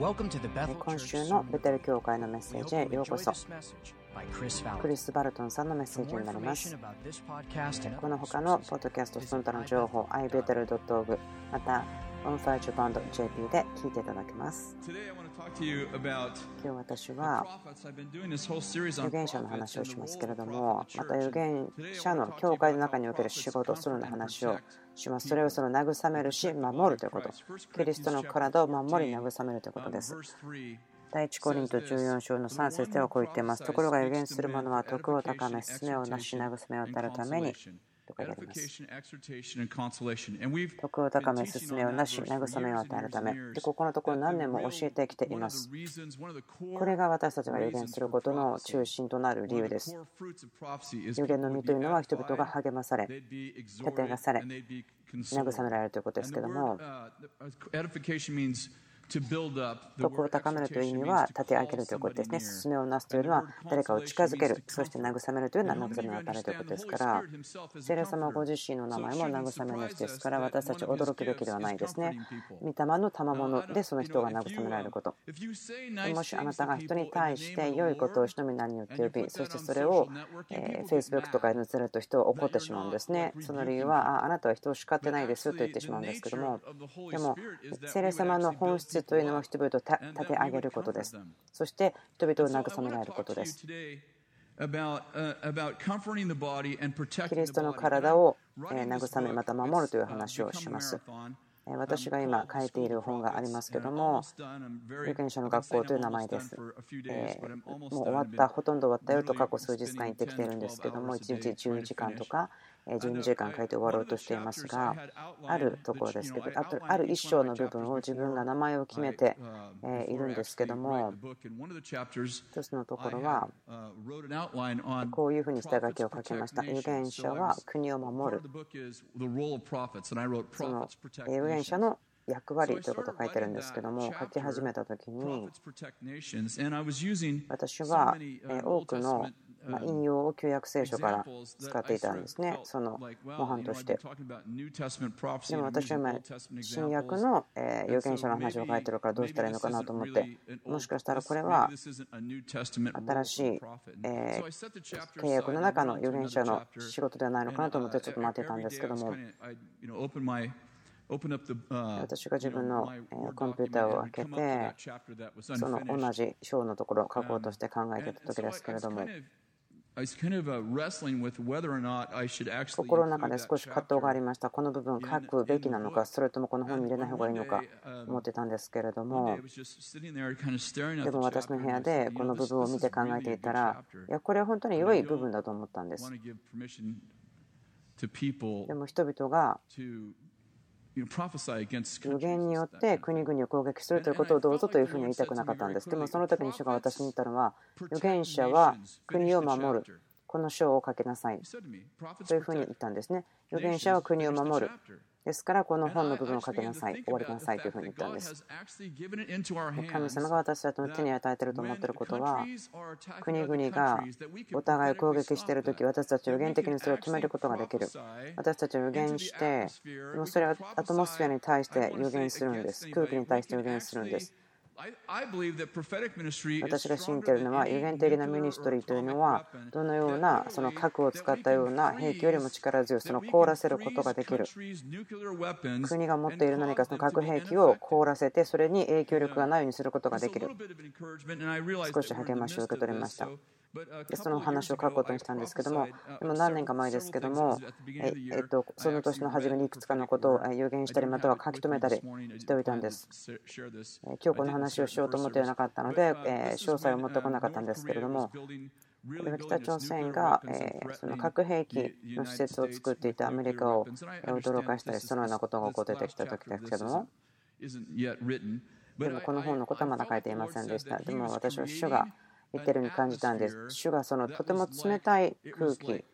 今週のベテル教会のメッセージへようこそ。クリス・バルトンさんのメッセージになります。この他のポッドキャストその他の情報 ibetel.org また onfirejapan.jp で聞いていただけます。今日私は預言者の話をしますけれどもまた預言者の教会の中における仕事その話をしますそれをその慰めるし守るということキリストの体を守り慰めるということです第一コリント14章の3節ではこう言っています。ところが予言する者は徳を高め、すねをなし、慰めをたるためにと書いてあります。徳を高め、進めをなし、慰めを与えるため。で、ここのところ何年も教えてきています。これが私たちが予言することの中心となる理由です。予言の実というのは人々が励まされ、立てがされ、慰められるということですけども、徳を高めるという意味は立て上げるということですね。進めをなすというのは誰かを近づける、そして慰めるというのは慰めを与えるということですから、聖霊様ご自身の名前も慰め主ですから、私たち驚くべきではないですね。御霊の賜物でその人が慰められること。もしあなたが人に対して良いことを人々によって呼び、そしてそれを Facebook とかに載せると人は怒ってしまうんですね。その理由は、ああなたは人を叱ってないですと言ってしまうんですけども、でも、聖霊様の本質というのは人々を立て上げることです。そして人々を慰められることです。キリストの体を慰め、また守るという話をします。私が今書いている本がありますけども、有権者の学校という名前です。えもう終わった、ほとんど終わったよと過去数日間言ってきているんですけども、1日10時間とか12時間書いて終わろうとしていますが、あるところですけど、あとある一章の部分を自分が名前を決めているんですけども、一つのところは、こういうふうに下書きを書きました。預言者は国を守る。その預言者の役割ということを書いてるんですけども書き始めた時に私は多くのまあ、引用を旧約聖書から使っていたんですね、その模範として。でも私は今、新約の預言者の話を書いてるからどうしたらいいのかなと思って、もしかしたらこれは新しい契約の中の預言者の仕事ではないのかなと思ってちょっと待ってたんですけども。私が自分のコンピューターを開けて、その同じ章のところを書こうとして考えていた時ですけれども、心の中で少し葛藤がありました。この部分を書くべきなのか、それともこの本に入れない方がいいのか思ってたんですけれども、でも私の部屋でこの部分を見て考えていたら、いや、これは本当に良い部分だと思ったんです。でも人々が予言によって国々を攻撃するということをどうぞというふうに言いたくなかったんです。でもその時に主が私に言ったのは、預言者は国を守る。この章を書きなさい。というふうに言ったんですね。預言者は国を守る。ですから、この本の部分を書きなさい、終わりなさいというふうに言ったんです。神様が私たちの手に与えていると思っていることは、国々がお互い攻撃しているとき、私たちは予言的にそれを止めることができる。私たちは予言して、もうそれはアトモスフェアに対して予言するんです。空気に対して予言するんです。私が信じているのは、有限的なミニストリーというのは、どのようなその核を使ったような兵器よりも力強い、その凍らせることができる。国が持っている何かその核兵器を凍らせて、それに影響力がないようにすることができる。少し励ましを受け取りました。でその話を書くことにしたんですけども、でも何年か前ですけども、えっと、その年の初めにいくつかのことを予言したり、または書き留めたりしておいたんです。今日この話をしようと思っていなかったので、詳細を持ってこなかったんですけれども、北朝鮮がその核兵器の施設を作っていたアメリカを驚かしたり、そのようなことが起こってきた時ですけども、でもこの本のことはまだ書いていませんでした。でも私は主が言ってるように感じたんです。主がそのとても冷たい空気、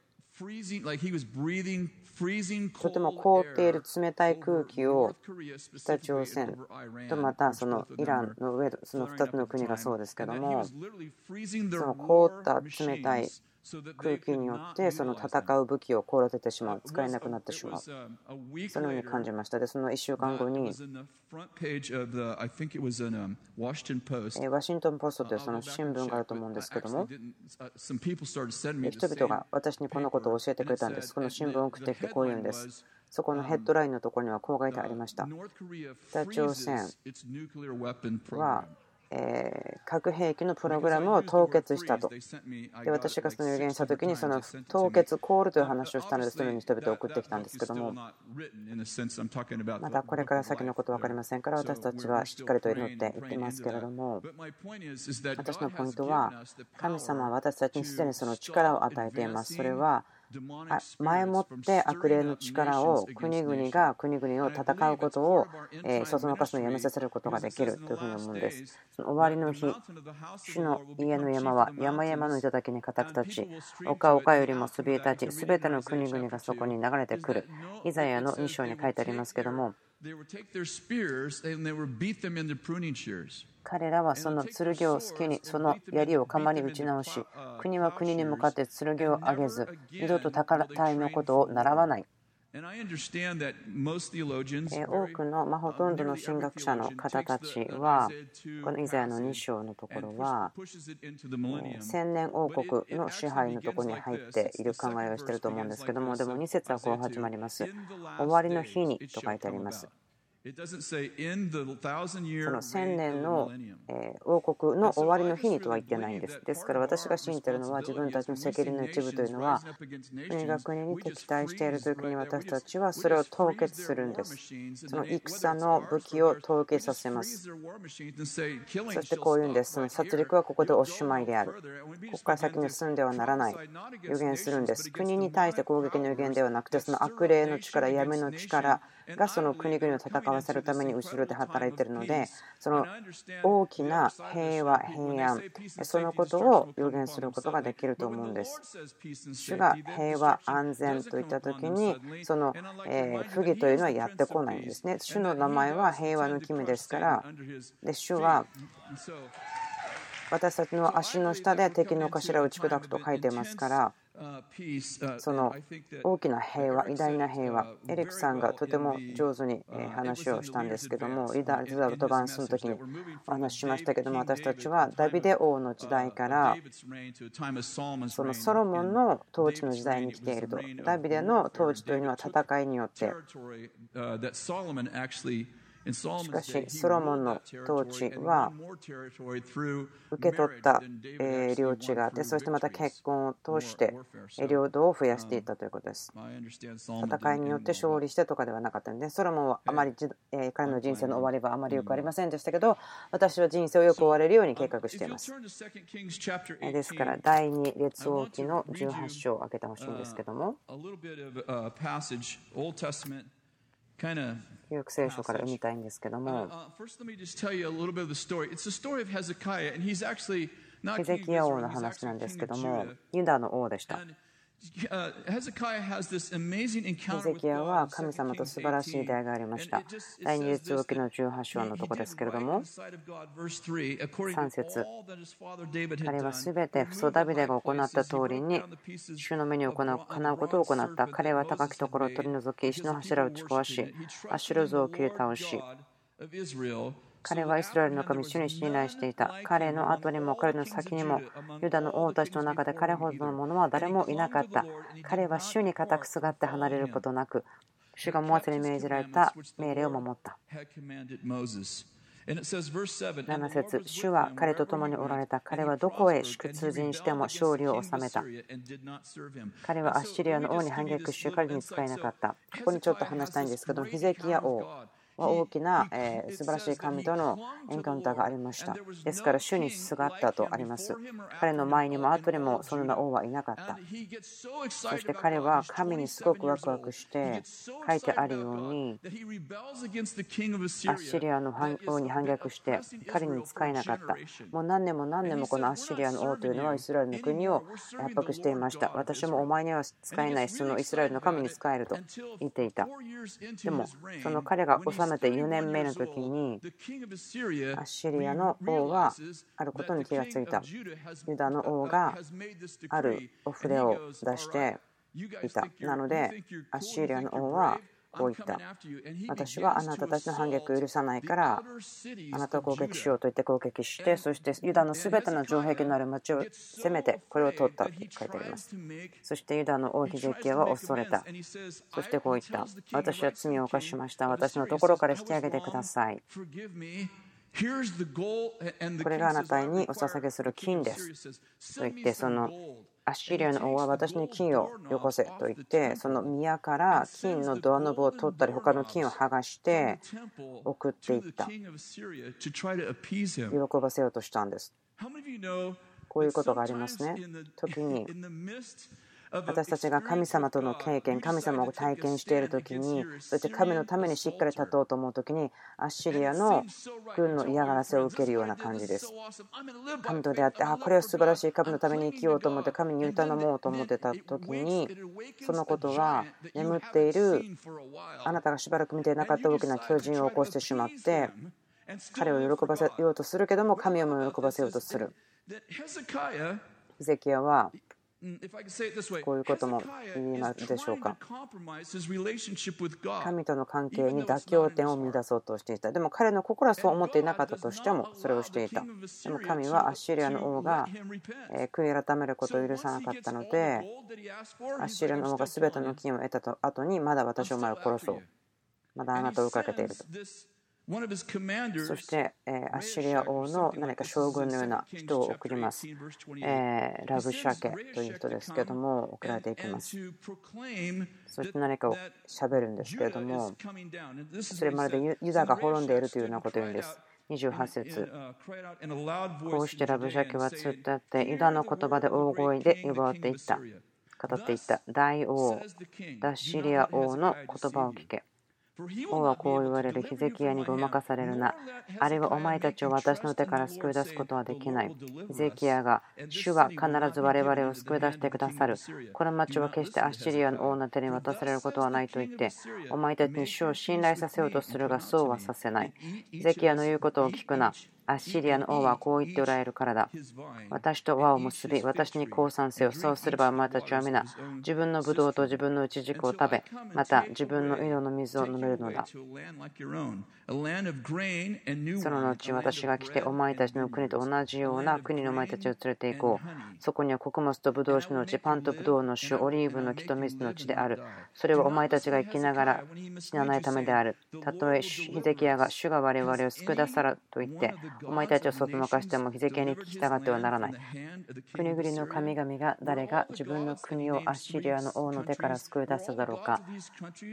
とても凍っている冷たい空気を北朝鮮とまたそのイランの上その2つの国がそうですけどもその凍った冷たい空気によってその戦う武器を凍らせてしまう使えなくなってしまう。そのように感じました。でその1週間後にワシントン・ポストというその新聞があると思うんですけども人々が私にこのことを教えてくれたんです。この新聞を送ってきてこういうんです。そこのヘッドラインのところにはこう書いてありました。北朝鮮はえ核兵器のプログラムを凍結したと。で私がその予言したときにその凍結コールという話をしたのでそのように人々を送ってきたんですけどもまだこれから先のこと分かりませんから私たちはしっかりと祈っていってますけれども私のポイントは神様は私たちにすでにその力を与えています。それは前もって悪霊の力を国々が国々を戦うことをそそのかすのやめさせることができるというふうに思うんです。その終わりの日、主の家の山は山々の頂に固く立ち、丘丘よりもそびえ立ち、すべての国々がそこに流れてくる。イザヤの2章に書いてありますけども、彼らはその剣を好きにその槍を鎌に打ち直し国は国に向かって剣を上げず二度と宝体のことを習わない。多くの、まあ、ほとんどの神学者の方たちはこのイザヤの2章のところは千年王国の支配のところに入っている考えをしていると思うんですけどもでも2節はこう始まります。終わりの日にと書いてありますその千年の王国の終わりの日にとは言ってないんです。ですから私が信じているのは自分たちの責任の一部というのは国が国に敵対している時に私たちはそれを凍結するんです。その戦の武器を凍結させます。そしてこういうんです。その殺戮はここでおしまいである。ここから先に進んではならない。予言するんです。国に対して攻撃の予言ではなくてその悪霊の力、闇の力、がその国々を戦わせるために後ろで働いているのでその大きな平和平安そのことを予言することができると思うんです。主が平和安全といった時にその不義というのはやってこないんですね。主の名前は平和の君ですからで主は私たちの足の下で敵の頭を打ち砕くと書いてますからその大きな平和、偉大な平和、エリックさんがとても上手に話をしたんですけども、リザ・ルトバンスの時にお話ししましたけども、私たちはダビデ王の時代からそのソロモンの統治の時代に来ていると。ダビデの統治というのは戦いによってしかし、ソロモンの統治は受け取った領地があって、そしてまた結婚を通して領土を増やしていったということです。戦いによって勝利してとかではなかったので、ソロモンはあまり彼の人生の終わりはあまりよくありませんでしたけど、私は人生をよく終われるように計画しています。ですから、第2列王記の18章を開けてほしいんですけども。旧約聖書から読みたいんですけども、ヘゼキヤ王の話なんですけども、ユダの王でした。ヘゼキヤは神様と素晴らしい出会いがありました。第二列王記の18章のとこですけれども、3節彼はすべて父祖ダビデが行った通りに、主の目に行う叶うことを行った。彼は高きところを取り除き、石の柱を打ち壊し、アシュル像を切り倒し、彼はイスラエルの神主に信頼していた。彼の後にも彼の先にもユダの王たちの中で彼ほどの者は誰もいなかった。彼は主に固くすがって離れることなく、主がモアセに命じられた命令を守った。7節主は彼と共におられた。彼はどこへ出陣しても勝利を収めた。彼はアッシリアの王に反撃し、彼に使えなかった。ここにちょっと話したいんですけど、ヒゼキヤ王。は大きな、え素晴らしい神とのエンカウンターがありました。ですから、主にすがったとあります。彼の前にも後にもそんな王はいなかった。そして彼は神にすごくワクワクして書いてあるように、アッシリアの王に反逆して彼に使えなかった。もう何年も何年もこのアッシリアの王というのはイスラエルの国を圧迫していました。私もお前には使えない、そのイスラエルの神に使えると言っていた。でも、その彼が治めて4年目の時にアッシリアの王はあることに気がついた。ユダの王があるお触れを出していた。なのでアッシリアの王はこう言った。私はあなたたちの反撃を許さないから、あなたを攻撃しようと言って攻撃して、そしてユダのすべての城壁のある町を攻めて、これを取ったと書いてあります。そしてユダの王ヒゼキヤは恐れた。そしてこう言った。私は罪を犯しました。私のところから引き上げてください。これがあなたにお捧げする金です。と言って、そのアッシリアの王は私に金をよこせと言ってその宮から金のドアノブを取ったり他の金を剥がして送っていった。喜ばせようとしたんです。こういうことがありますね。時に私たちが神様との経験、神様を体験している時に、そして神のためにしっかり立とうと思う時に、アッシリアの軍の嫌がらせを受けるような感じです。神と出会って、あ、これは素晴らしい、神のために生きようと思って、神に頼もうと思ってた時に、そのことは眠っているあなたがしばらく見ていなかった大きな巨人を起こしてしまって、彼を喜ばせようとするけども、神をも喜ばせようとする。ヒゼキヤはこういうことも言いますでしょうか。神との関係に妥協点を見出そうとしていた。でも彼の心はそう思っていなかったとしてもそれをしていた。でも神はアッシリアの王が悔い改めることを許さなかったので、アッシリアの王が全ての金を得た後にまだ私を前を殺そう。まだあなたを追いかけていると。そして、アッシリア王の何か将軍のような人を送ります。ラブシャケという人ですけども、送られていきます。そして何かをしゃべるんですけれども、それまでユダが滅んでいるというようなことを言うんです。28節こうしてラブシャケはつってあって、ユダの言葉で大声で呼ばていった。語っていった。大王、ダッシリア王の言葉を聞け。王はこう言われるヒゼキヤにごまかされるな。あれはお前たちを私の手から救い出すことはできない。ヒゼキヤが、主は必ず我々を救い出してくださる。この町は決してアッシリアの王の手に渡されることはないと言って、お前たちに主を信頼させようとするが、そうはさせない。ヒゼキヤの言うことを聞くな。アッシリアの王はこう言っておられるからだ。私と輪を結び、私に降参せよ。そうすればお前たちは皆、自分のブドウと自分のイチジクを食べ、また自分の井戸の水を飲めるのだ。その後私が来てお前たちの国と同じような国のお前たちを連れて行こう。そこには穀物とブドウ酒のうち、パンとブドウの酒、オリーブの木と水の地である。それはお前たちが生きながら死なないためである。たとえヒゼキヤが主が我々を救い出さらと言って、お前たちをそっと任してもヒゼキヤに聞き従ってはならない。国々の神々が誰が自分の国をアッシリアの王の手から救い出しただろうか。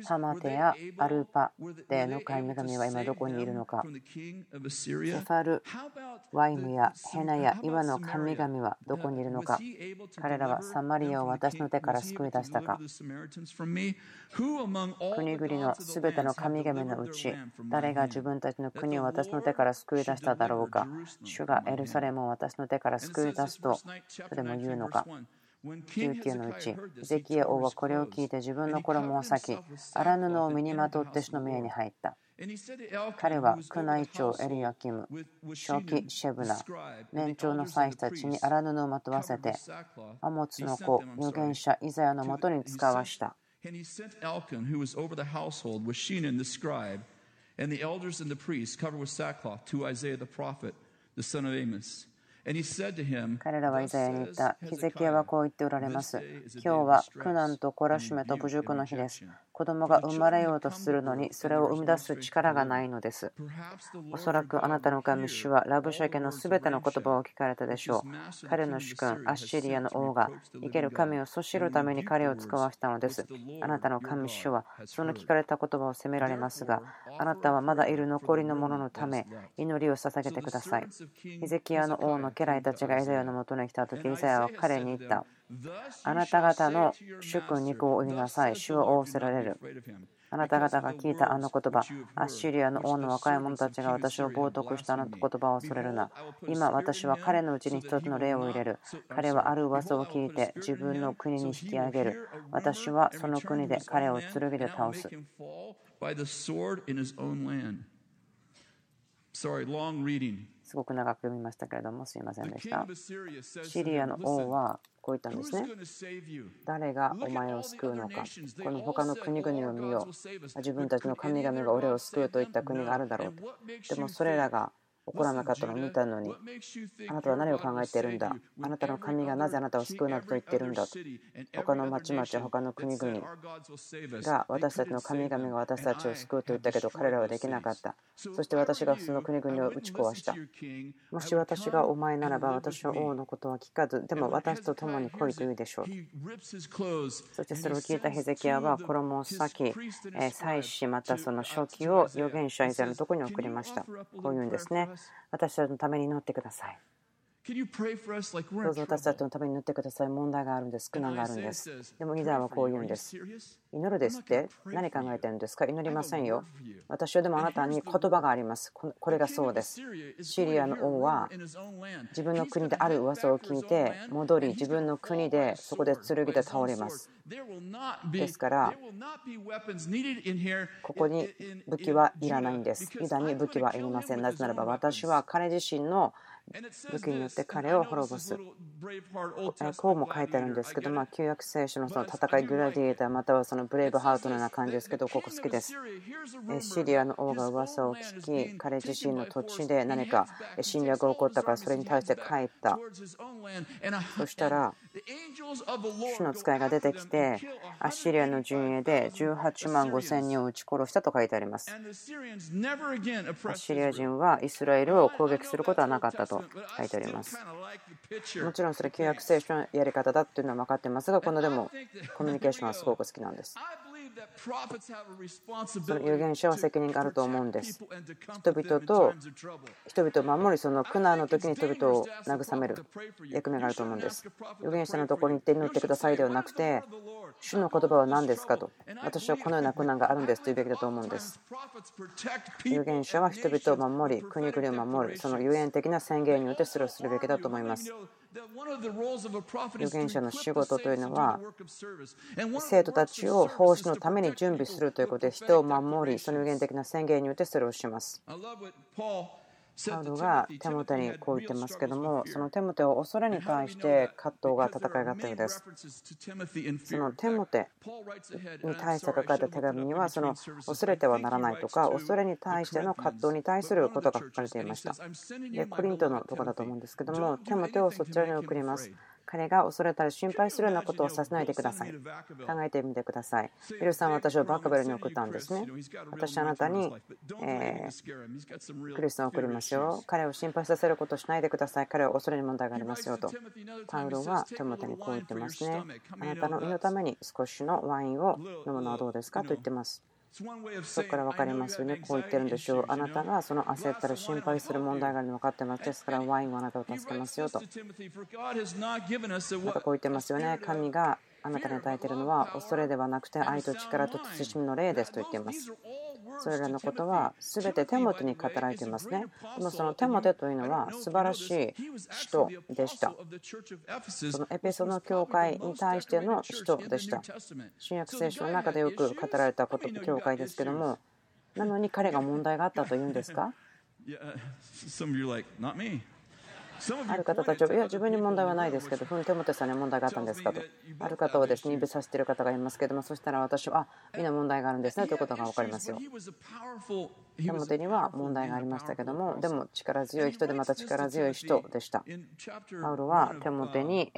ハマテやアルパテの神々は今どこにいるのか。セファル、ワイムやヘナや岩の神々はどこにいるのか。彼らはサマリアを私の手から救い出したか。国々のすべての神々のうち誰が自分たちの国を私の手から救い出しただろうか。主がエルサレムを私の手から救い出すとそれも言うのか。19のうち、ゼキヤ王はこれを聞いて自分の衣を裂き、荒布を身にまとって主の目に入った。彼は宮内長エリアキム、正気シェブナ、年長の祭司たちに荒布をまとわせて、アモツの子、預言者イザヤのもとに使わした。And the elders and the priests covered with sackcloth to Isaiah the prophet, the son of Amos. 彼らはイザヤに言った。ヒゼキヤはこう言っておられます。今日は苦難と懲らしめと侮辱の日です。子供が生まれようとするのにそれを生み出す力がないのです。おそらくあなたの神主はラブシャケのすべての言葉を聞かれたでしょう。彼の主君、アッシリアの王が生ける神をそしるために彼を使わしたのです。あなたの神主はその聞かれた言葉を責められますが、あなたはまだいる残りの者のため祈りを捧げてください。ヒゼキヤの王の家来たちがイザヤのもとに来た時、イザヤは彼に言った。あなた方の主君肉を追いなさい。主は仰せられる。あなた方が聞いたあの言葉、アッシリアの王の若い者たちが私を冒涜したあの言葉を恐れるな。今、私は彼のうちに一つの例を入れる。彼はある噂を聞いて自分の国に引き上げる。私はその国で彼を剣で倒す。すごく長く読みましたけれどもすいませんでしたシリアの王はこう言ったんですね。誰がお前を救うのか。この他の国々を見よう。自分たちの神々が俺を救うといった国があるだろうと。でもそれらが起こらなかったのを見たのに、あなたは何を考えているんだ？あなたの神がなぜあなたを救うなどと言っているんだ？と。他の町々、他の国々が私たちの神々が私たちを救うと言ったけど彼らはできなかった。そして私がその国々を打ち壊した。もし私がお前ならば私は王のことは聞かず、でも私と共に来いと言うでしょう。そしてそれを聞いたヘゼキヤは衣を裂き、えー祭司またその書記を預言者イザヤのところに送りました？こういうんですね。私たちのために祈ってください。どうぞ私たちのために祈ってください。問題があるんです。苦難があるんです。でもイザヤはこう言うんです。祈るですって？何考えてるんですか？祈りませんよ。私はでもあなたに言葉があります。ここれがそうです。シリアの王は自分の国である噂を聞いて戻り自分の国でそこで剣で倒れます。ですからここに武器はいらないんです。ユダに武器はいりません。なぜならば私は彼自身の武器によって彼を滅ぼす。こうも書いてあるんですけど、まあ、旧約聖書のその戦い、グラディエーター、またはそのブレイブハートのような感じですけど、ここ好きです。シリアの王が噂を聞き、彼自身の土地で何か侵略が起こったから、それに対して帰った。そしたら、主の使いが出てきて、アッシリアの陣営で18万5千人を撃ち殺したと書いてあります。アッシリア人はイスラエルを攻撃することはなかったと書いてあります。もちろんそれ旧約聖書のやり方だっていうのは分かってますが、このでもコミュニケーションはすごく好きなんです。その預言者は責任があると思うんです。人々と人々を守り、その苦難の時に人々を慰める役目があると思うんです。預言者のところに行って祈ってくださいではなくて、主の言葉は何ですか？と、私はこのような苦難があるんですと言うべきだと思うんです。預言者は人々を守り、国々を守る、その有言的な宣言によってそれをするべきだと思います。預言者の仕事というのは、生徒たちを奉仕のために準備するということで、人を守り、その有言的な宣言によってそれをします。パウロがテモテにこう言ってますけども、そのテモテを恐れに対して葛藤が戦いがあったようです。そのテモテに対して書かれた手紙には、その恐れてはならないとか、恐れに対しての葛藤に対することが書かれていました。で、コリントのところだと思うんですけども、テモテをそちらに送ります。彼が恐れたり心配するようなことをさせないでください。考えてみてください。ビルさんは私をバカベルに送ったんですね。私あなたに、えー、クリスさんを送りますよ。彼を心配させることをしないでください。彼は恐れに問題がありますよと。パウロはテモテにこう言ってますね。あなたの胃のために少しのワインを飲むのはどうですか？と言ってます。そこから分かりますよね。こう言ってるんでしょう。あなたがその焦ったり心配する問題があるの分かってます。ですからワインはあなたを助けますよと。またこう言ってますよね。神があなたに与えているのは恐れではなくて愛と力と慎みの霊ですと言っています。それらのことは全てテモテに語られていますね。でもそのテモテというのは素晴らしい使徒でした。そのエペソの教会に対しての使徒でした。新約聖書の中でよく語られたこと教会ですけども、なのに彼が問題があったというんですか？ある方たちは、いや、自分に問題はないですけど、ふん、テモテさんに問題があったんですかと。ある方をですね、指さしている方がいますけども、そしたら私は、あみんな問題があるんですねということが分かりますよ。テモテには問題がありましたけども、でも力強い人でまた力強い人でした。パウロはテモテに、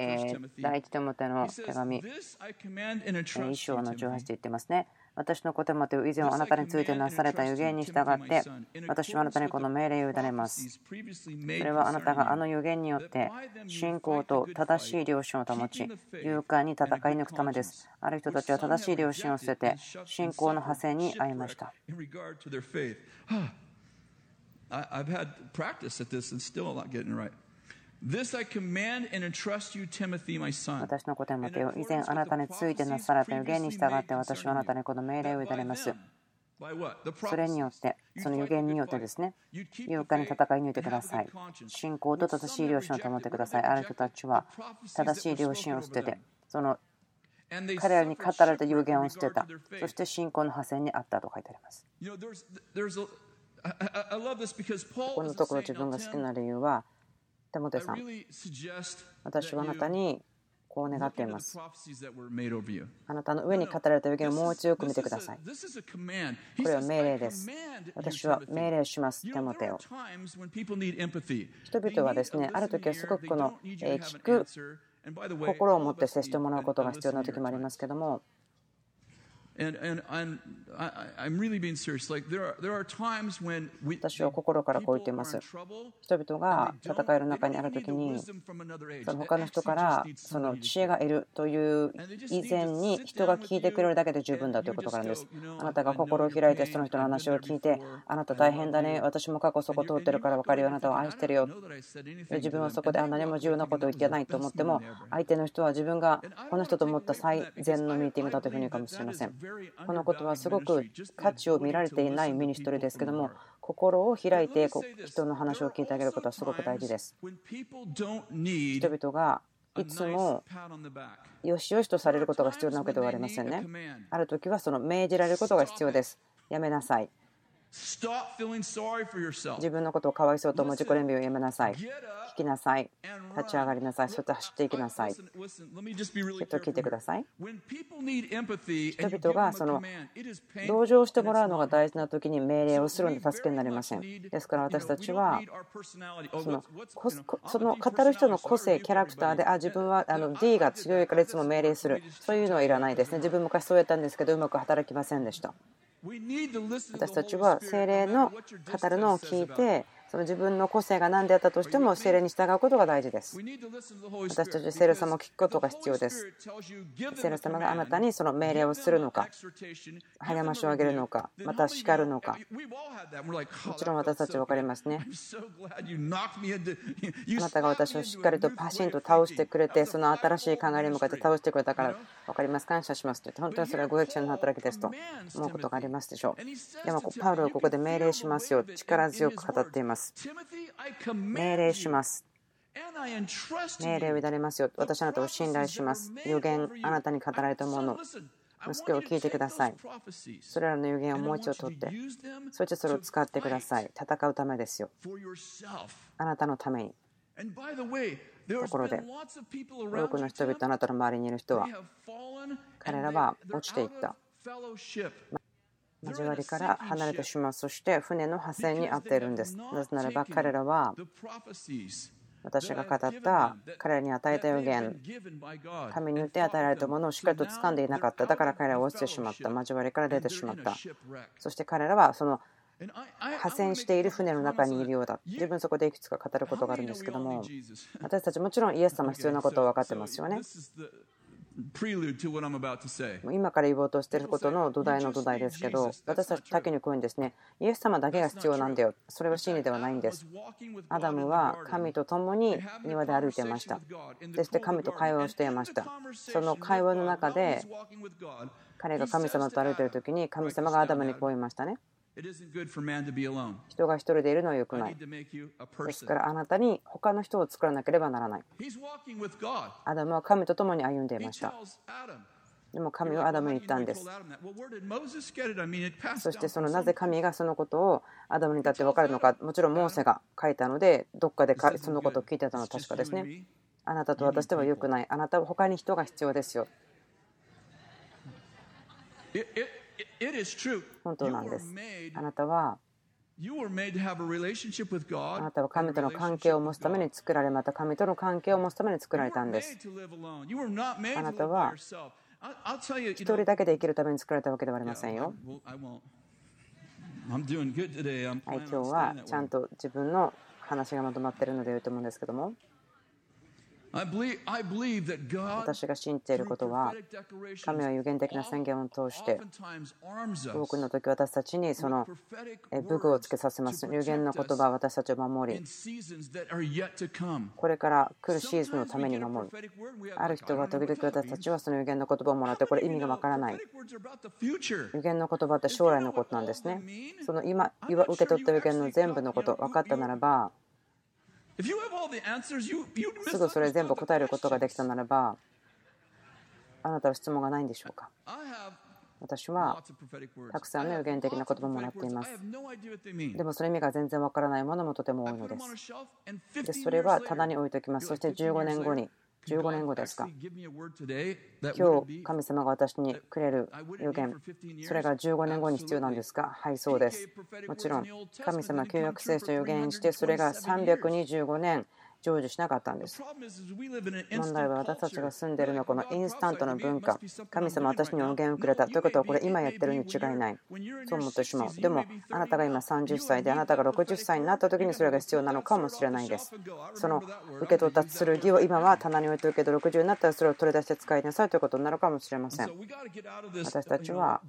第一テモテの手紙、一章の18で言ってますね。私の子テモテを以前あなたについてなされた預言に従って私はあなたにこの命令を委ねます。それはあなたがあの預言によって信仰と正しい良心を保ち勇敢に戦い抜くためです。ある人たちは正しい良心を捨てて信仰の派生に会いました私の子テモテを以前あなたについてなされた預言に従って私はあなたにこの命令を委ねます。それによって、その預言によってですね、勇敢に戦い抜いてください。信仰と正しい良心を保ってください。ある人たちは正しい良心を捨てて、その彼らに語られた有言を捨てたそして信仰の破線にあったと書いてありますこのところ自分が好きな理由はテモテさん私はあなたにこう願っています。あなたの上に語られた予言をもう一度よく見てください。これは命令です。私は命令します、テモテを。人々はですね、ある時はすごくこの聞く心を持って接してもらうことが必要な時もありますけども、私は心からこう言っています。人々が戦いの中にあるときに、その他の人からその知恵がいるという以前に人が聞いてくれるだけで十分だということからです。あなたが心を開いてその人の話を聞いて、あなた大変だね、私も過去そこ通ってるから分かるよ、あなたを愛してるよ。自分はそこで何も重要なことを言ってないと思っても、相手の人は自分がこの人と思った最善のミーティングだというふうに言うかもしれません。このことはすごく価値を見られていないミニストリーですけども心を開いて人の話を聞いてあげることはすごく大事です。人々がいつもよしよしとされることが必要なわけではありませんね。ある時はその命じられることが必要です。やめなさい自分のことをかわいそうと思う自己憐憫をやめなさいきなさい。立ち上がりなさい。そして走っていきなさい。ちょっと聞いてください。人々がその同情してもらうのが大事な時に命令をするので助けになりません。ですから私たちはそのその語る人の個性、キャラクターで、あ、自分はあの D が強いからいつも命令する。そういうのはいらないですね。自分昔そうやったんですけど、うまく働きませんでした。私たちは精霊の語るのを聞いてその自分の個性が何であったとしても精霊に従うことが大事です。私たち聖霊様を聞くことが必要です。聖霊様があなたにその命令をするのか、励ましをあげるのか、また叱るのか。もちろん私たち分かりますね。あなたが私をしっかりとパシンと倒してくれて、その新しい考えに向かって倒してくれたから分かります。感謝しますと言って、本当にそれはご益者の働きですと思うことがありますでしょう。でもパウロはここで命令しますよ。力強く語っています。。命令します。命令を委ねますよ。私あなたを信頼します。予言、あなたに語られたもの。息子を聞いてください。それらの予言をもう一度取って、そしてそれを使ってください。戦うためですよ。あなたのために。ところで、多くの人々、あなたの周りにいる人は、彼らは落ちていった。交わりから離れてしまうそして船の破線に遭っているんです。なぜならば彼らは私が語った彼らに与えた予言神によって与えられたものをしっかりと掴んでいなかった。だから彼らは落ちてしまった。交わりから出てしまった。そして彼らはその破線している船の中にいるようだ。自分そこでいくつか語ることがあるんですけども私たちもちろんイエス様必要なことは分かってますよね今から言おうとしていることの土台の土台ですけど、私たちだけにこういうんですね、イエス様だけが必要なんだよ。それは真理ではないんです。アダムは神と共に庭で歩いていました。そして神と会話をしていました。その会話の中で、彼が神様と歩いている時に神様がアダムにこう言いましたね。人が一人でいるのは良くない。ですからあなたに他の人を作らなければならない。アダムは神と共に歩んでいました。でも神はアダムに言ったんです。そしてそのなぜ神がそのことをアダムに至って分かるのか、もちろんモーセが書いたので、どっかでそのことを聞いてたのは確かですね。あなたと私では良くない。あなたは他に人が必要ですよ。本当なんです。あなたはあなたは神との関係を持つために作られ、また神との関係を持つために作られたんです。あなたは一人だけで生きるために作られたわけではありませんよ。はい、今日はちゃんと自分の話がまとまっているので言うと思うんですけども。私が信じていることは、神は有限的な宣言を通して、多くの時私たちにその武具をつけさせます。有限の言葉は私たちを守り、これから来るシーズンのために守る。ある人は時々私たちはその有限の言葉をもらって、これ意味がわからない。有限の言葉って将来のことなんですね。その今受け取った有限の全部のこと、分かったならば、すぐそれ全部答えることができたならばあなたは質問がないんでしょうか？私は.たくさんの予言的な言葉をもらっています.でもその意味が全然わからないものもとても多いのです。で15それは棚に置いておきます。そして15 15年後に15年後ですか？今日神様が私にくれる予言。それが15年後に必要なんですか？はいそうです。もちろん。神様は旧約聖書を予言してそれが325年成就しなかったんです。問題は私たちが住んでいるのはこのインスタントの文化。神様私に音源をくれた。ということはこれ今やってるに違いない。とう思ってしまう。でもあなたが今30歳であなたが60歳になった時にそれが必要なのかもしれないです。その受け取ったつる義を今は棚に置いておけど60になったらそれを取り出して使いなさいということになるかもしれません。私たちは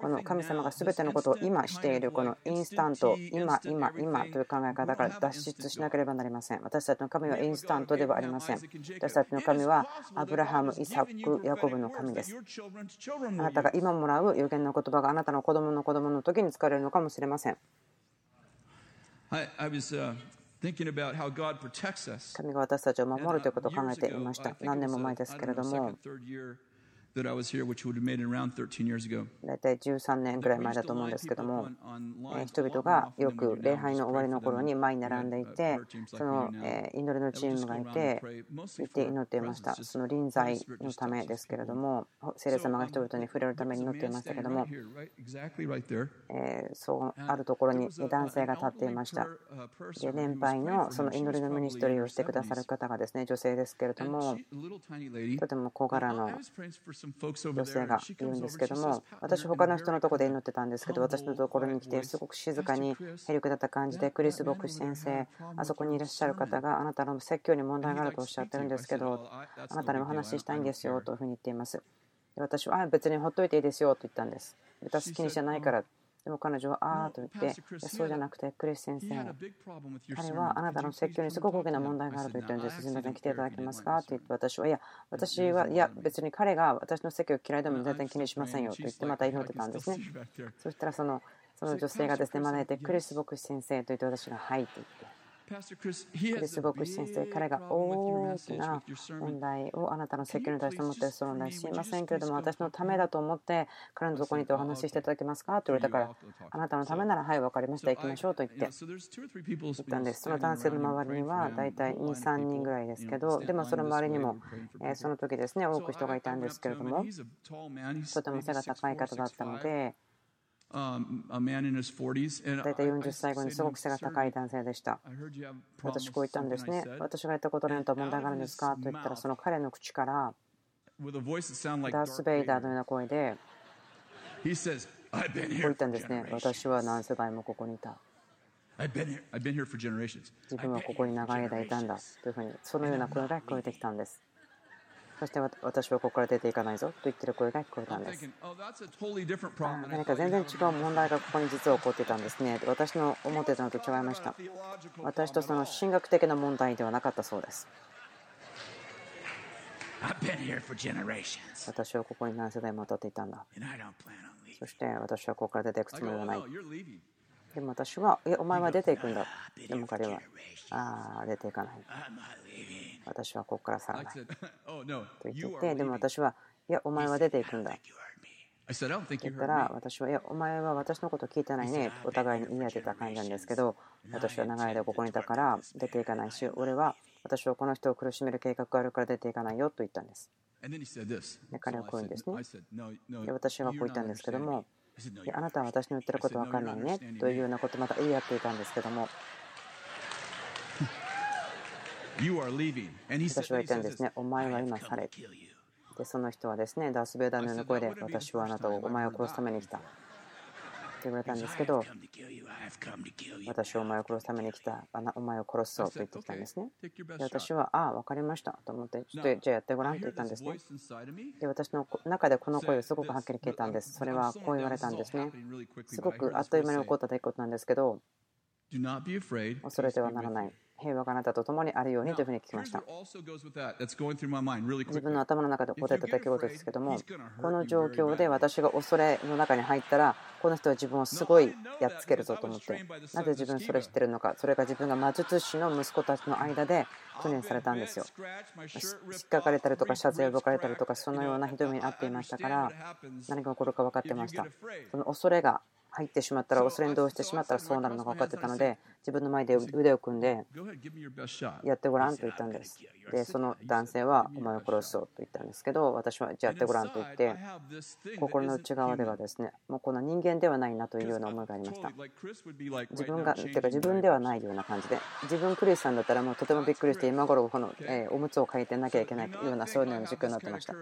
この神様が全てのことを今しているこのインスタント今今今という考え方から脱出しなければなりません。私の神はインスタントではありません。私たちの神はアブラハム、イサク、ヤコブの神です。あなたが今もらう予言の言葉があなたの子供の子供の時に使われるのかもしれません。Uh. 神が私たちを守る uh, ということを考えていました。何年も前ですけれども that I was here, which would have made it around 13 years ago. 大体13年ぐらい前だと思うんですけども人々がよく礼拝の終わりの頃に前に並んでいてそのえー祈りのチームがいて行って祈っていました。その臨在のためですけれども聖霊様が人々に触れるために祈っていましたけれどもそうあるところに男性が立っていました。で年配のその祈りのミニストリーをしてくださる方がですね女性ですけれどもとても小柄の女性がいるんですけども私他の人のところで祈ってたんですけど私のところに来てすごく静かにへりくだった感じでクリス・牧師先生あそこにいらっしゃる方があなたの説教に問題があるとおっしゃってるんですけどあなたにお話ししたいんですよというふうに言っていますで私はあ別にほっといていいですよと言ったんです私好きにじゃないからでも彼女はああと言ってそうじゃなくてクリス先生彼はあなたの説教にすごく大きな問題があると言ってるんです。すみません、来ていただけますか？と言って私は、いや、私は、いや、別に彼が私の説教嫌いでも全然気にしませんよと言ってまた祈ってたんですね。そしたらそのその女性がですね、招いて、クリス牧師先生と言って私が、はいと言って。クリス牧師先生、彼が大きな問題をあなたの説教に対して持っているその問題、す。いませんけれども、私のためだと思って、彼のところにいてお話ししていただけますか？と言われたから、あなたのためなら、はい、分かりました、行きましょうと言って。言ったんです。その男性の周りには大体2、3人ぐらいですけど、でもその周りにも、えその時ですね、多く人がいたんですけれども、とても背が高い方だったので、大体40歳後にすごく背が高い男性でした。私こう言ったんですね。私がやったことに何と問題があるんですか？と言ったら、その彼の口から、ダース・ベイダーのような声で、こう言ったんですね。私は何世代もここにいた。自分はここに長い間いたんだというふうに、そのような声が聞こえてきたんです。そして私はここから出ていかないぞと言っている声が聞こえたんです。何か全然違う問題がここに実は起こっていたんですね。私の思っていたのと違いました。私とその神学的な問題ではなかったそうです。私はここに何世代も当たっていたんだ。そして私はここから出ていくつもりはない。でも私は、いや、お前は出ていくんだ。でも彼は、ああ、出ていかない。私はここから去らない。と言っていて、でも私は、いや、お前は出ていくんだ。言ったら、私は、いや、お前は私のこと聞いてないね。お互いに言い当てた感じなんですけど、私は長い間ここにいたから出ていかないし、俺は私はこの人を苦しめる計画があるから出ていかないよと言ったんです。で彼はこう言うんですね。で私はこう言ったんですけども、いやあなたは私の言ってること分かんないねというようなことまた言い合っていたんですけども私は言ったんですねお前は今去れでその人はですねダース・ベイダーのような声で私はあなたをお前を殺すために来たって言われたんですけど私はお前を殺すために来たお前を殺すぞと言ってきたんですねで私はああ分かりましたと思ってちょっとじゃあやってごらんと言ったんですねで私の中でこの声をすごくはっきり聞いたんですそれはこう言われたんですねすごくあっという間に起こった出来事なんですけど.恐れてはならない。平和があなたと共にあるようにというふうに聞きました自.分の頭の中で起こっていた出来事ですけども、この状況で私が恐れの中に入ったら、この人は自分をすごいやっつけるぞと思って、なぜ自分それ知ってるのか、それが自分が魔術師の息子たちの間で訓練されたんですよ。引っかかれたりとか、シャツを破かれたりとか、そのようなひどい目に遭っていましたから、何が起こるか分かってました。その恐れが入ってしまったら、恐れに同意してしまったらそうなるのが分かってたので、自分の前で腕を組んで.やってごらんと言ったんです。で、その男性はお前を殺そうと言ったんですけど、私はじゃあやってごらんと言って、心の内側ではですね、もうこの人間ではないなというような思いがありました。自分が、てか自分ではないような感じで、自分クリスさんだったらもうとてもびっくりして、今頃この、えーおむつを書いてなきゃいけないような、そういうような状況になってました。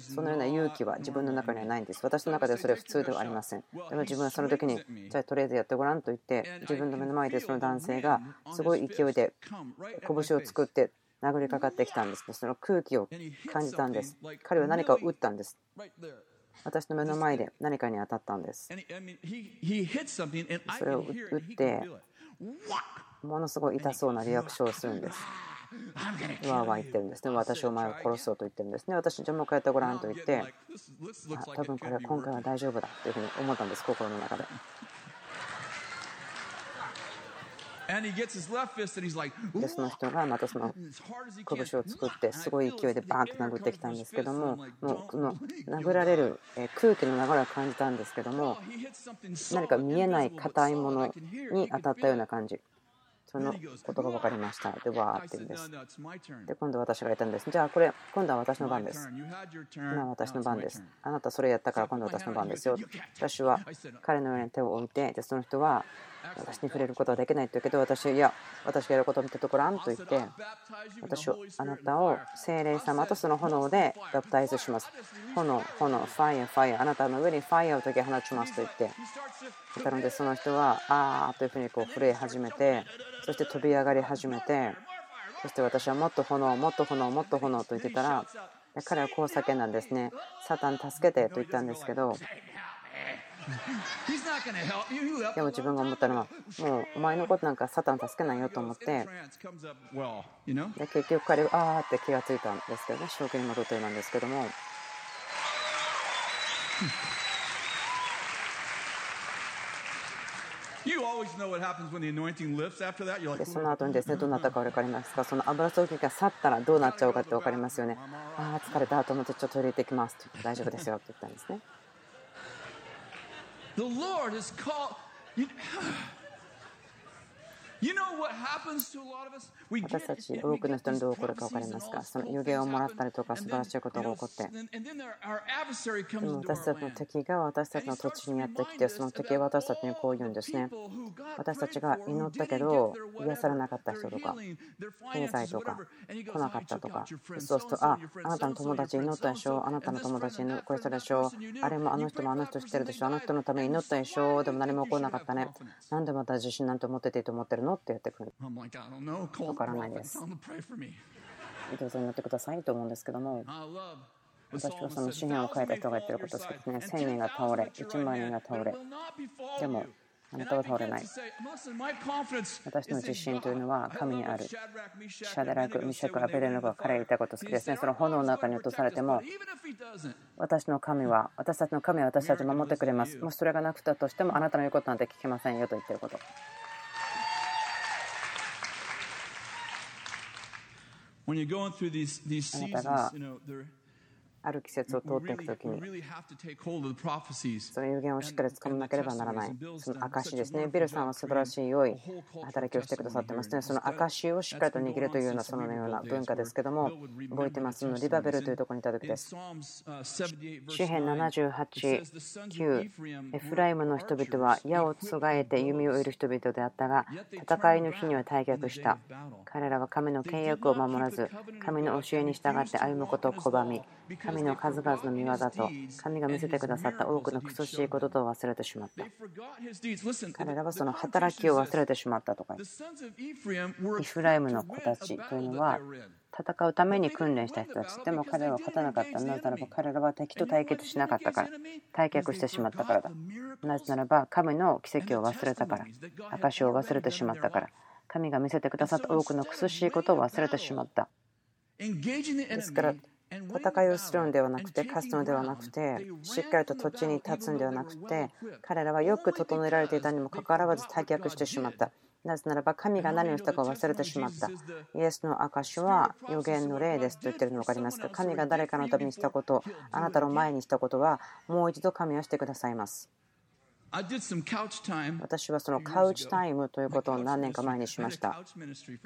そのような勇気は自分の中にはないんです。私の中ではそれは普通ではありません。でも自分はその時に、じゃあとりあえずやってごらんと言って、自分の目の前でその男性がすごい勢いで拳を作って殴りかかってきたんですね。その空気を感じたんです。彼は何かを打ったんです。私の目の前で何かに当たったんです。それを打って、ものすごい痛そうなリアクションをするんです。わーわー言ってるんですね。私をお前を殺そうと言ってるんですね。私、じゃあもう一回やってごらんと言って、あ多分これは今回は大丈夫だというふうに思ったんです、心の中で。で、その人がまたその.拳を作って、すごい勢いでバーンと殴ってきたんですけども、もうこの殴られるえー空気の流れを感じたんですけども、何か見えない硬いもの.に当たったような.感じ。そのことが分かりました。で、わーって言うんです。で、今度私が言ったんです。じゃあこれ、今度は私の番です。今私の番です。あなたそれやったから今度は私の番ですよ。私は彼の上に手を置いて、でその人は私に触れることはできないと言うけど、私いや、私がやることを見てとこらんと言って、私をあなたを聖霊様とその炎でバプタイズします。炎、炎、ファイア、ファイア、あなたの上にファイアを解き放ちますと言って、なのでその人は、あーというふうにこう震え始めて、そして飛び上がり始めて、そして私はもっと炎、もっと炎、もっと炎と言ってたら、彼はこう叫んだんですね。サタン助けてと言ったんですけど、でも自分が思ったのは、もうお前のことなんかサタン助けないよと思って?で結局彼はあーって気がついたんですけどね、正気に戻ったようなんですけども、でその後にですねどうなったか分かりますか？その油注ぎが去ったらどうなっちゃうかって分かりますよねああ疲れた。と思ってちょっとトイレ行ってきますって大丈夫ですよって言ったんですね the Lord has called. You, 私たち多くの人にどう起こるか分かりますか？その予言をもらったりとか素晴らしいことが起こって。でも私たちの.敵が私たちの土地にやってきてその敵は私たちにこう言うんですね。私たちが祈ったけど癒されなかった人とか経済とか来なかったとか。そうするとああなたの友達祈ったでしょ？あなたの友達にこうしたでしょ？あれもあの人もあの人知ってるでしょ？あの人のために祈ったでしょ？でも何も起こらなかったね。なんでまた自信なんて持ってていいと思ってるの？って言ってくるわからない.です.どうぞ祈ってくださいと思うんですけども.私はその詩篇を書いた人が言ってることですけどね1000人が倒れ1万人が倒れでもあなたは倒れない私の自信というのは神にあるシャダラク、ミシャク、アベレノが彼が言ったこと好きですね。その炎の中に落とされても、私の神は、私たちの神は私たちを守ってくれます。もしそれがなくたとしても、あなたの言うことなんて聞けませんよと言ってること。When you're going through these, these seasons, you know, they're ある季節を通っていくときに.その有言をしっかり掴まなければならない。その証ですね。ビルさんは素晴らしい良い働きをしてくださってますね。その証をしっかりと握るというようなそのような文化ですけども、覚えてますのリバベルというところにいた時 In です。Psalms uh, 78, verse 詩篇 9, 78、9エフライムの人々は矢をつがえて弓を射る人々であったが戦いの日には退却した彼らは神の契約を守らず神の教えに従って歩むことを拒み神の数々の見業と神が見せてくださった多くのクソしいことと忘れてしまった。彼らはその働きを忘れてしまったとか。イフライムの子たちというのは戦うために訓練した人たち。でも彼らは勝たなかった。なぜならば彼らは敵と対決しなかったから。退却してしまったからだ。なぜならば神の奇跡を忘れたから。証を忘れてしまったから。神が見せてくださった多くの苦しいことを忘れてしまった。ですから戦いをするのではなくて勝つのではなくてしっかりと土地に立つのではなくて彼らはよく整えられていたにもかかわらず退却してしまった。なぜならば神が何をしたかを忘れてしまった。イエスの証は予言の例ですと言っているの分かります。か神が誰かのためにしたことあなたの前にしたことはもう一度神はしてくださいます。私はそのカウチタイムということを何年か前にしました。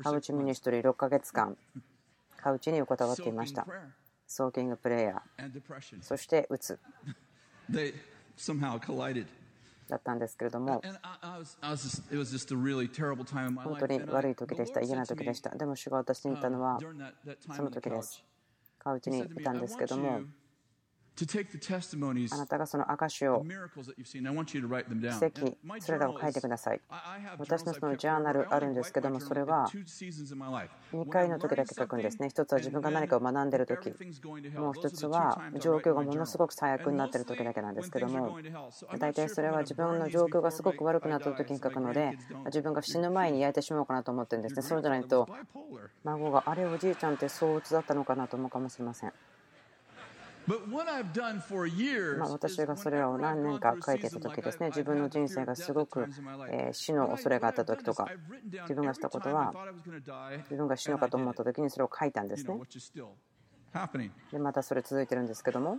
カウチミニストリー6ヶ月間。カウチに横たわっていましたソーキングプレーヤー。そして打つだったんですけれども。本当に悪い時でした。嫌な時でした。でも主が私に言ったのはその時です。カウチにいたんですけどもあなたがその証を奇跡それらを書いてください。私のそのジャーナルあるんですけどもそれは2回の時だけ書くんですね。一つは自分が何かを学んでる時。もう一つは状況がものすごく最悪になってる時だけなんですけども大体それは自分の状況がすごく悪くなった時に書くので自分が死ぬ前に焼いてしまおうかなと思ってるんですね。そうじゃないと孫があれおじいちゃんって相うつだったのかなと思うかもしれませんま私がそれを何年か書いていた時ですね。自分の人生がすごく死の恐れがあった時とか自分がしたことは自分が死ぬかと思った時にそれを書いたんですね。でまたそれ続いてるんですけども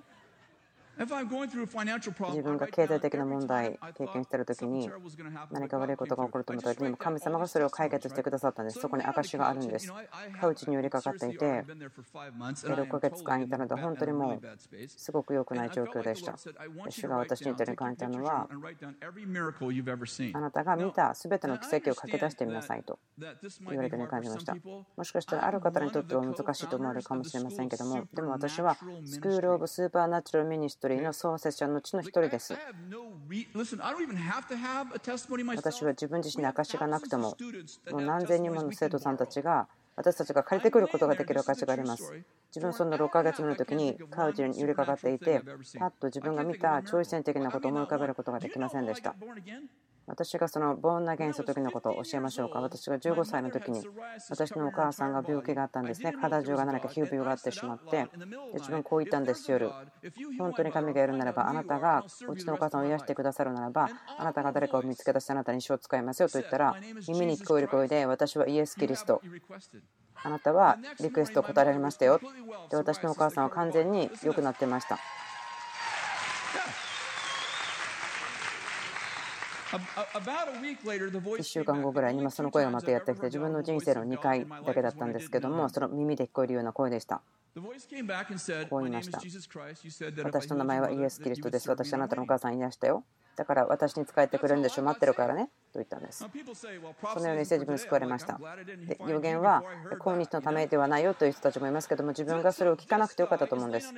自分が経済的な問題経験している時に何か悪いことが起こると思った時にも神様がそれを解決してくださったんです。そこに証があるんです。カウチに寄りかかっていて6ヶ月間いたので本当にもうすごく良くない状況でした。主が私に言って書いたのはあなたが見た全ての奇跡を書き出してみなさいと言われて感じました。もしかしたらある方にとっては難しいと思われるかもしれませんけどもでも私はスクール・オブ・スーパーナチュラル・ミニストリーの創設者のうちの一人です。私は自分自身に証がなくても、もう何千人もの生徒さんたちが私たちが借りてくることができる証があります。自分そんな6ヶ月目の時にカウチに寄りかかっていて、パッと自分が見た超自然的なことを思い浮かべることができませんでした。私がそのボーンナゲンスの時のことを教えましょうか。私が15歳の時に私のお母さんが病気があったんですね。体中が何か皮膚病があってしまってで自分こう言ったんです夜。本当に神がやるならばあなたがうちのお母さんを癒してくださるならばあなたが誰かを見つけ出してあなたに一生使いますよと言ったら耳に聞こえる声で私はイエス・キリストあなたはリクエストを答えられましたよで私のお母さんは完全に良くなってました。1週間後ぐらいにその声がまたやってきて自分の人生の2回だけだったんですけどもその耳で聞こえるような声でした。こう言いました。私の名前はイエス・キリストです。私あなたのお母さんいましたよ。だから私に使えてくれるんでしょ待ってるからねと言ったんです。そのようにして自分救われました。で予言は今日のためではないよという人たちもいますけども自分がそれを聞かなくてよかったと思うんです。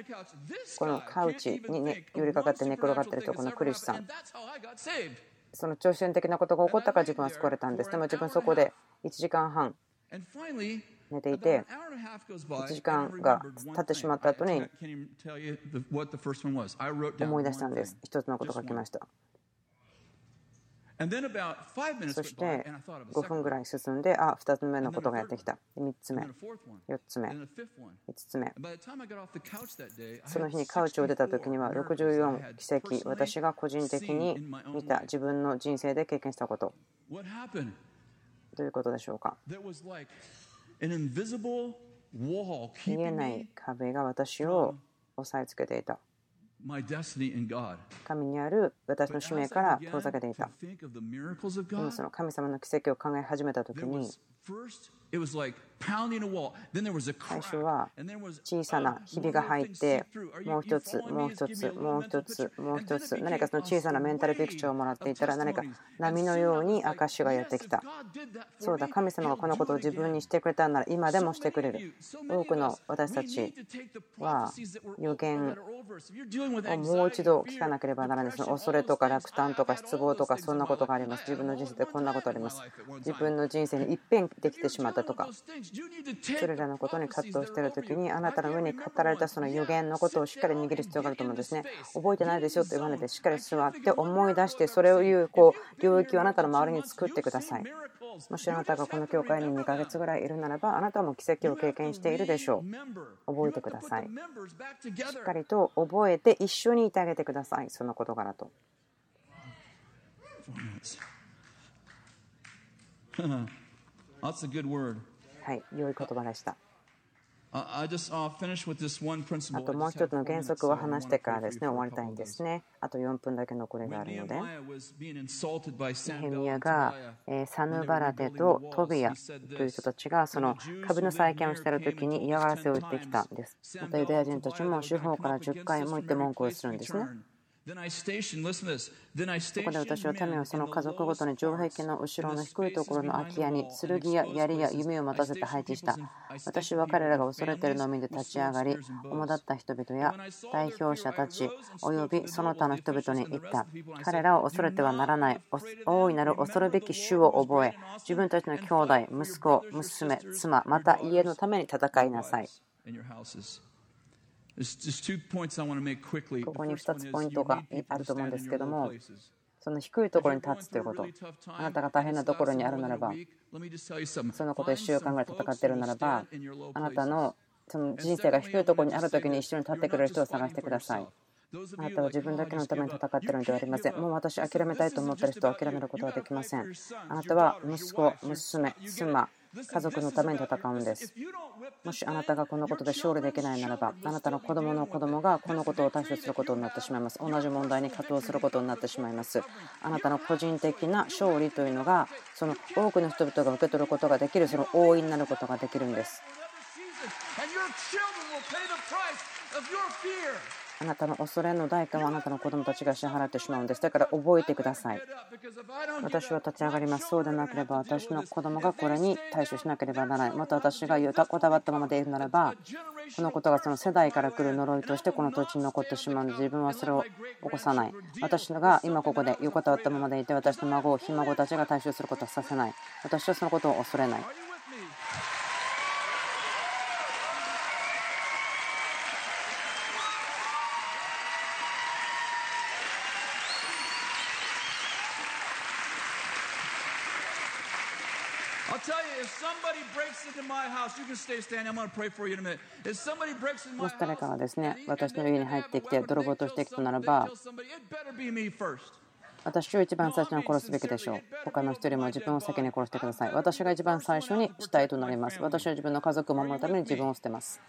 このカウチに、ね、寄りかかって寝転がってる人このクリスさん。その超自的なことが起こったから自分は救われたんです。でも自分そこで1時間半寝ていて1時間が経ってしまった後に思い出したんです。一つのことが来ました。そして5分ぐらい進んで、あ、2つ目のことがやってきた。3つ目、4つ目、5つ目。その日にカウチを出た時には64奇跡、私が個人的に見た自分の人生で経験したこと。どういうことでしょうか？見えない壁が私を押さえつけていた。神にある私の使命から遠ざけていた。でもその神様の奇跡を考え始めたときに、最初は小さなひびが入ってもう一つもう一つもう一つもう一つ何かその小さなメンタルピクチャーをもらっていたら何か波のように証がやってきた。そうだ神様がこのことを自分にしてくれたなら今でもしてくれる。多くの私たちは予言をもう一度聞かなければならないその恐れとか落胆とか失望とかそんなことがあります。自分の人生でこんなことあります。自分の人生にできてしまったとかそれらのことに葛藤している時にあなたの上に語られたその予言のことをしっかり握る必要があると思うんですね。覚えてないでしょと言わないでしっかり座って思い出してそれを言うこう領域をあなたの周りに作ってください。もしあなたがこの教会に2ヶ月ぐらいいるならばあなたも奇跡を経験しているでしょう。覚えてください。しっかりと覚えて一緒にいてあげてくださいその事柄と。That's a good word. はい良い言葉でした。Uh, uh, あ.ともう一つの原則を話してからですね。終わりたいんですねあと4分だけ残りがあるので。ヘミヤがサヌバラテとトビアという人たちがその株の再建をしている時に嫌がらせを言ってきた。んですまたユダヤ人たちも司法から10回も言って文句をするんですねそこで私は民をその家族ごとに城壁の後ろの低いところの空き家に剣や槍や弓を持たせて配置した。私は彼らが恐れているのを見て立ち上がり主だった人々や代表者たちおよびその他の人々に言った。彼らを恐れてはならない。大いなる恐るべき主を覚え自分たちの兄弟息子娘妻また家のために戦いなさいここに The first 2 one つポイントがあると思うんですけども.その低いところに立つということ。あなたが大変なところにあるならばそのこと1週間ぐらい戦っているならばあなたのその人生が低いところにある時に一緒に立ってくれる人を探してくださいあなたは自分だけのために戦っているのではありません。もう私、諦めたいと思っている人は諦めることはできません。あなたは息子、娘、妻、家族のために戦うんです。もしあなたがこのことで勝利できないならば、あなたの子供の子供がこのことを対処することになってしまいます。同じ問題に葛藤することになってしまいます。あなたの個人的な勝利というのが、その多くの人々が受け取ることができる、その大いになることができるんです。あなたの恐れの代価をあなたの子供たちが支払ってしまうんです。だから覚えてください。私は立ち上がります。そうでなければ私の子供がこれに対処しなければならない。また私がよたこだわったままでいるならば、このことがその世代から来る呪いとしてこの土地に残ってしまうので自分はそれを起こさない。私が今ここで横たわったままでいて私の孫を、ひ孫たちが対処することをさせない。私はそのことを恐れない。もし誰かがですね、私の家に入ってきて泥棒としてきたならば、私を一番最初に殺すべきでしょう。他の人よりも自分を先に殺してください。私が一番最初に死体となります。私は自分の家族を守るために自分を捨てます。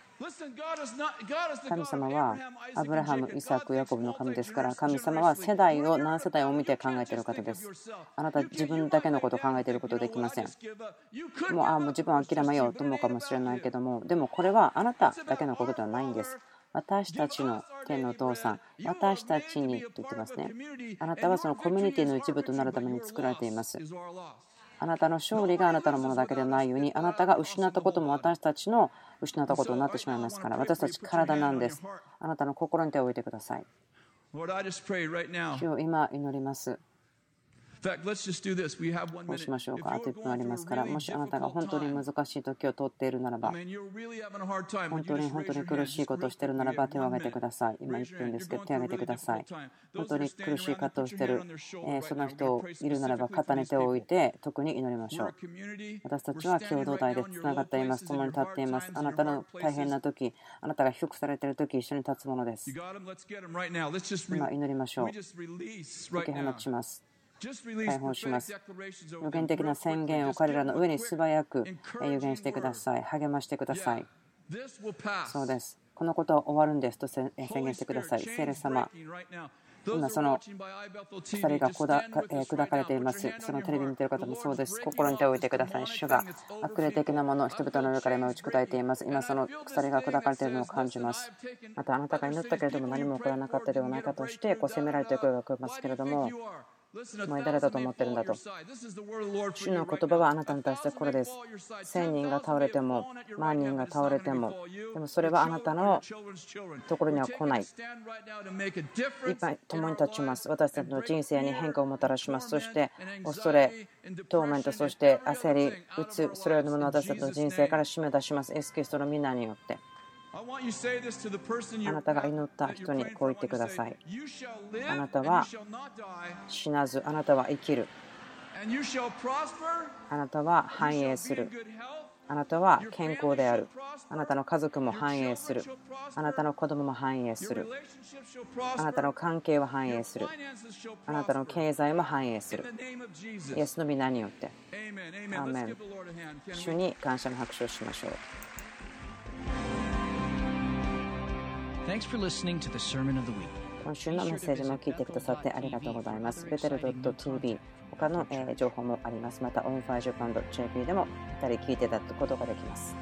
神様はアブラハム、イサク、ヤコブの神ですから神様は世代を何世代を見て考えている方です。あなた自分だけのことを考えていることできません。もうああもう自分は諦めようと思うかもしれないけどもでもこれはあなただけのことではないんです。私たちの天のお父さん、私たちにと言ってますね。あなたはそのコミュニティの一部となるために作られています。あなたの勝利があなたのものだけでないように、あなたが失ったことも私たちの失ったことになってしまいますから、私たち体なんです。あなたの心に手を置いてください。今祈ります。こうしましょうか、あと1分ありますから、もしあなたが本当に難しい時を通っているならば、本当に本当に苦しいことをしているならば、手を挙げてください。今1分ですけど、手を挙げてください。本当に苦しい葛藤をしている、え、その人いるならば、肩に手を置いて、特に祈りましょう。私たちは共同体でつながっています、共に立っています。あなたの大変な時あなたが低くされている時一緒に立つものです。今、祈りましょう。解き放ちます。解放します予言的な宣.言を彼らの上に素早く予言してくだ.さい。励ましてくださ.い。そうです。このことは終わるんですと宣言してください。聖霊様.今その鎖が砕かれています。そのテレビ見ている方もそうです。心に手を置いてください。主が悪霊的なものを人々の上から今打ち砕いています。今その鎖が砕かれているのを感じます。またあなたが祈ったけれども何も起こらなかったではないかとしてこう責められている声が聞こえますけれどもお前誰だと思ってるんだと。主の言葉はあなたに対してこれです。1000人が倒れても、万人が倒れても、でもそれはあなたのところには来ない。いっぱい共に立ちます。私たちの人生に変化をもたらします。そして恐れ、トーメント、そして焦り、うつ、それらのものを私たちの人生から締め出します。エスキリストの皆によって。あなたが祈った人にこう言ってください。あなたは死なず、あなたは生きる。あなたは繁栄する。あなたは健康である。あなたの家族も繁栄する。あなたの子供も繁栄する。あなたの関係は繁栄する。あなたの経済も繁栄する。イエスの皆によって。アーメン主に感謝の拍手をしましょう。今週のメッセージも聞いてくださってありがとうございます。ベテル .tv 他の情報もあります。また、オンファイジュパンド JP でも2人聞いていただくことができます。